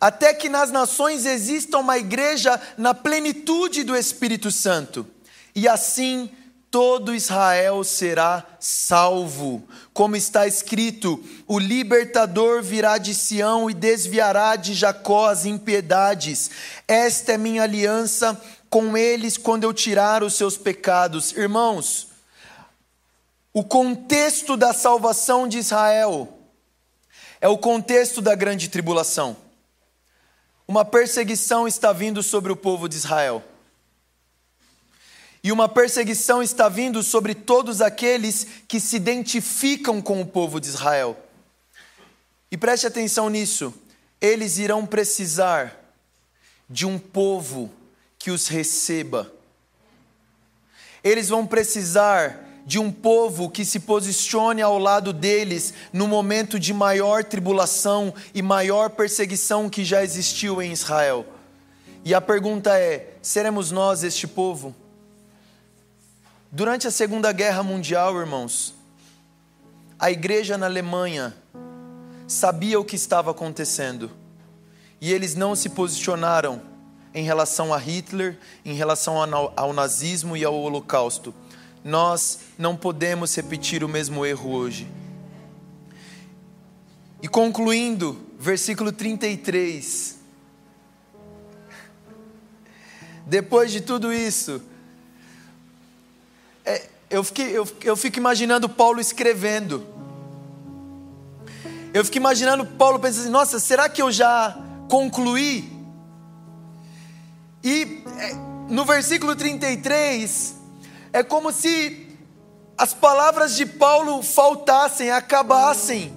até que nas nações exista uma igreja na plenitude do Espírito Santo. E assim todo Israel será salvo. Como está escrito: o libertador virá de Sião e desviará de Jacó as impiedades. Esta é minha aliança com eles quando eu tirar os seus pecados. Irmãos, o contexto da salvação de Israel é o contexto da grande tribulação. Uma perseguição está vindo sobre o povo de Israel. E uma perseguição está vindo sobre todos aqueles que se identificam com o povo de Israel. E preste atenção nisso, eles irão precisar de um povo que os receba. Eles vão precisar de um povo que se posicione ao lado deles no momento de maior tribulação e maior perseguição que já existiu em Israel. E a pergunta é: seremos nós este povo? Durante a Segunda Guerra Mundial, irmãos, a igreja na Alemanha sabia o que estava acontecendo e eles não se posicionaram em relação a Hitler, em relação ao nazismo e ao Holocausto. Nós não podemos repetir o mesmo erro hoje. E concluindo, versículo 33. Depois de tudo isso, é, eu, fiquei, eu, eu fico imaginando Paulo escrevendo. Eu fico imaginando Paulo pensando assim: nossa, será que eu já concluí? E é, no versículo 33, é como se as palavras de Paulo faltassem, acabassem.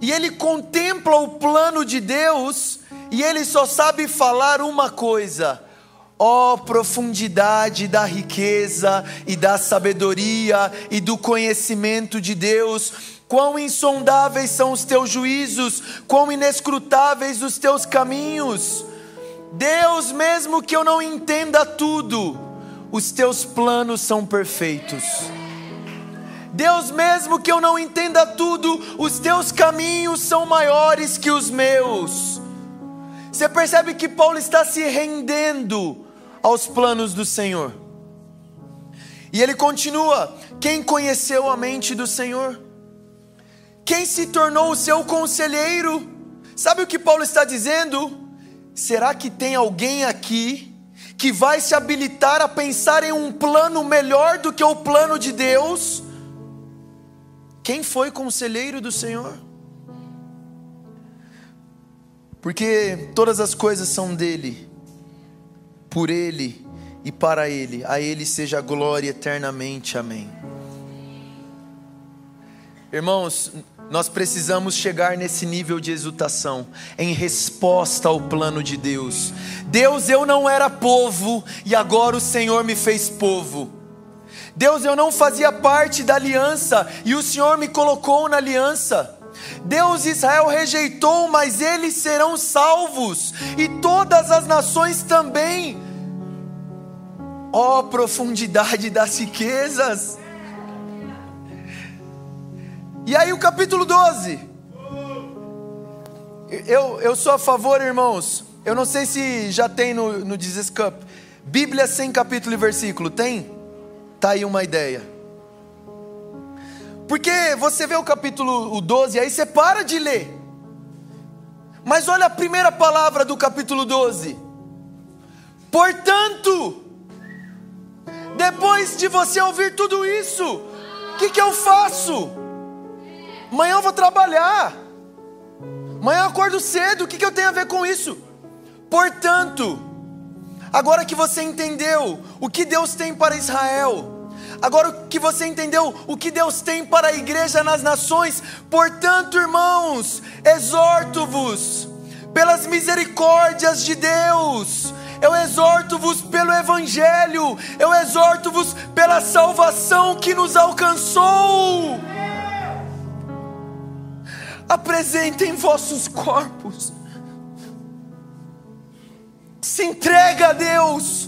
E ele contempla o plano de Deus e ele só sabe falar uma coisa: Ó oh, profundidade da riqueza e da sabedoria e do conhecimento de Deus, quão insondáveis são os teus juízos, quão inescrutáveis os teus caminhos. Deus, mesmo que eu não entenda tudo, os teus planos são perfeitos. Deus, mesmo que eu não entenda tudo, os teus caminhos são maiores que os meus. Você percebe que Paulo está se rendendo aos planos do Senhor. E ele continua: quem conheceu a mente do Senhor? Quem se tornou o seu conselheiro? Sabe o que Paulo está dizendo? Será que tem alguém aqui que vai se habilitar a pensar em um plano melhor do que o plano de Deus? Quem foi conselheiro do Senhor? Porque todas as coisas são dele por Ele e para Ele. A Ele seja a glória eternamente. Amém. Irmãos, nós precisamos chegar nesse nível de exultação, em resposta ao plano de Deus. Deus, eu não era povo e agora o Senhor me fez povo. Deus, eu não fazia parte da aliança e o Senhor me colocou na aliança. Deus Israel rejeitou, mas eles serão salvos, e todas as nações também. Ó oh, profundidade das riquezas! E aí o capítulo 12. Eu, eu sou a favor, irmãos. Eu não sei se já tem no, no Jesus Cup. Bíblia sem capítulo e versículo. Tem? Tá aí uma ideia. Porque você vê o capítulo 12, aí você para de ler. Mas olha a primeira palavra do capítulo 12. Portanto, depois de você ouvir tudo isso, o que, que eu faço? Amanhã eu vou trabalhar. Amanhã eu acordo cedo. O que, que eu tenho a ver com isso? Portanto, agora que você entendeu o que Deus tem para Israel, agora que você entendeu o que Deus tem para a igreja nas nações, portanto, irmãos, exorto-vos pelas misericórdias de Deus, eu exorto-vos pelo Evangelho, eu exorto-vos pela salvação que nos alcançou. Apresentem vossos corpos, se entrega a Deus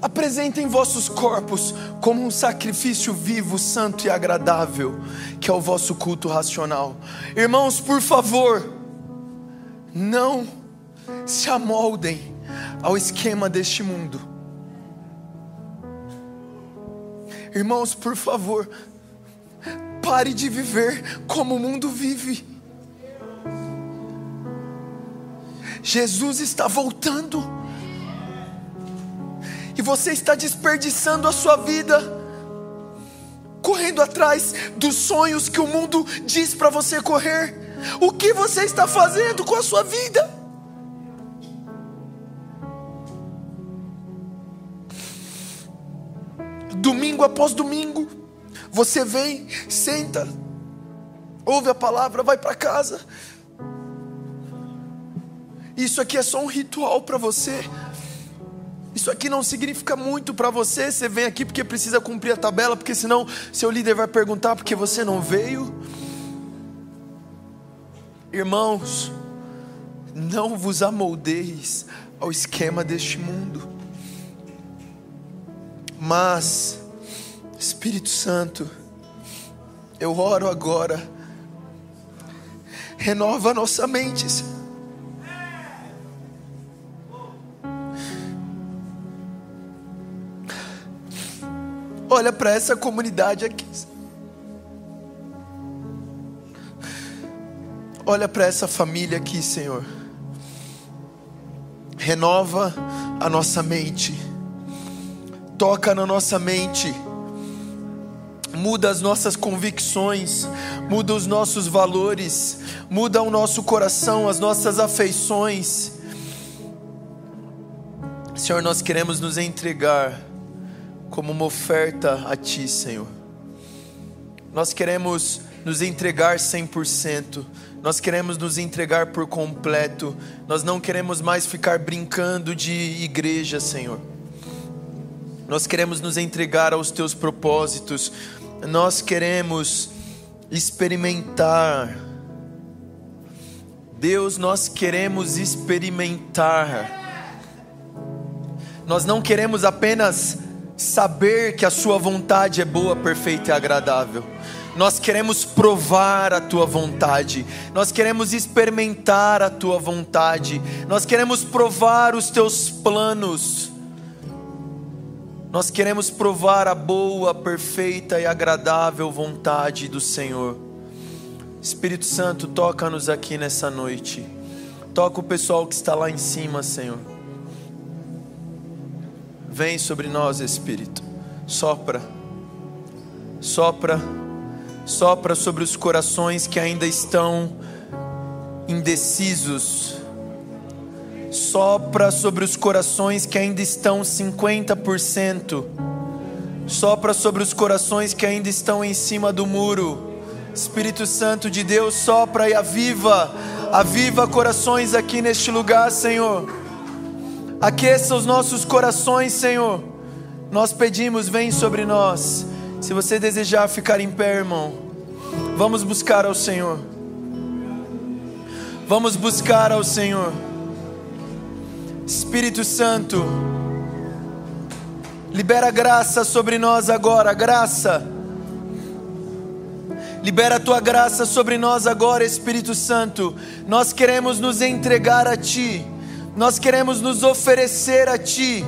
Apresentem vossos corpos como um sacrifício vivo, santo e agradável, que é o vosso culto racional. Irmãos, por favor, não se amoldem ao esquema deste mundo. Irmãos, por favor, pare de viver como o mundo vive. Jesus está voltando e você está desperdiçando a sua vida, correndo atrás dos sonhos que o mundo diz para você correr. O que você está fazendo com a sua vida? Domingo após domingo, você vem, senta, ouve a palavra, vai para casa. Isso aqui é só um ritual para você. Isso aqui não significa muito para você. Você vem aqui porque precisa cumprir a tabela, porque senão seu líder vai perguntar porque você não veio. Irmãos, não vos amoldeis ao esquema deste mundo, mas, Espírito Santo, eu oro agora, renova nossa mente, Senhor. Olha para essa comunidade aqui. Olha para essa família aqui, Senhor. Renova a nossa mente. Toca na nossa mente. Muda as nossas convicções, muda os nossos valores, muda o nosso coração, as nossas afeições. Senhor, nós queremos nos entregar como uma oferta a Ti, Senhor. Nós queremos nos entregar 100%, nós queremos nos entregar por completo, nós não queremos mais ficar brincando de igreja, Senhor. Nós queremos nos entregar aos Teus propósitos, nós queremos experimentar. Deus, nós queremos experimentar. Nós não queremos apenas saber que a Sua vontade é boa, perfeita e agradável. Nós queremos provar a tua vontade, nós queremos experimentar a tua vontade, nós queremos provar os teus planos, nós queremos provar a boa, perfeita e agradável vontade do Senhor. Espírito Santo, toca-nos aqui nessa noite, toca o pessoal que está lá em cima, Senhor. Vem sobre nós, Espírito. Sopra. Sopra. Sopra sobre os corações que ainda estão indecisos. Sopra sobre os corações que ainda estão 50%. Sopra sobre os corações que ainda estão em cima do muro. Espírito Santo de Deus, sopra e aviva. Aviva corações aqui neste lugar, Senhor Aqueça os nossos corações, Senhor. Nós pedimos, vem sobre nós. Se você desejar ficar em pé, irmão, vamos buscar ao Senhor. Vamos buscar ao Senhor. Espírito Santo, libera graça sobre nós agora, graça. Libera a tua graça sobre nós agora, Espírito Santo. Nós queremos nos entregar a ti. Nós queremos nos oferecer a ti.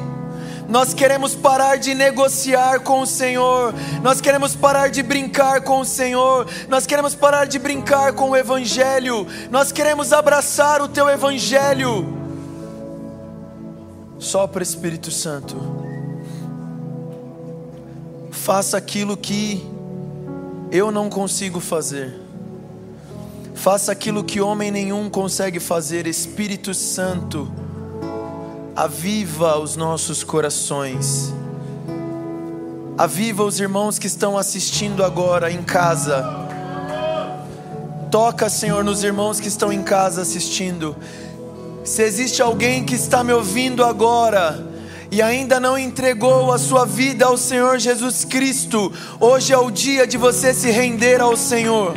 Nós queremos parar de negociar com o Senhor. Nós queremos parar de brincar com o Senhor. Nós queremos parar de brincar com o Evangelho. Nós queremos abraçar o Teu Evangelho. Sopra, Espírito Santo. Faça aquilo que eu não consigo fazer. Faça aquilo que homem nenhum consegue fazer, Espírito Santo aviva os nossos corações. Aviva os irmãos que estão assistindo agora em casa. Toca, Senhor, nos irmãos que estão em casa assistindo. Se existe alguém que está me ouvindo agora e ainda não entregou a sua vida ao Senhor Jesus Cristo, hoje é o dia de você se render ao Senhor.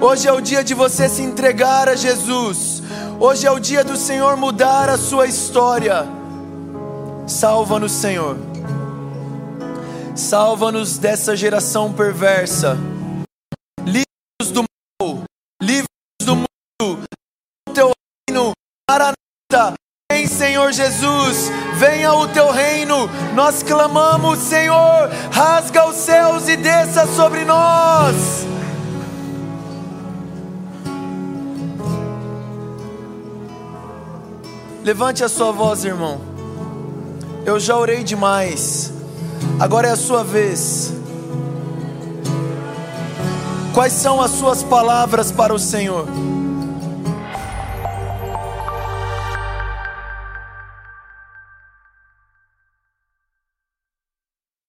Hoje é o dia de você se entregar a Jesus. Hoje é o dia do Senhor mudar a sua história. Salva-nos, Senhor. Salva-nos dessa geração perversa. Livra-nos do Senhor Jesus. Venha o teu reino. Nós clamamos, Senhor. Rasga os céus e desça sobre nós. Levante a sua voz, irmão. Eu já orei demais. Agora é a sua vez. Quais são as suas palavras para o Senhor?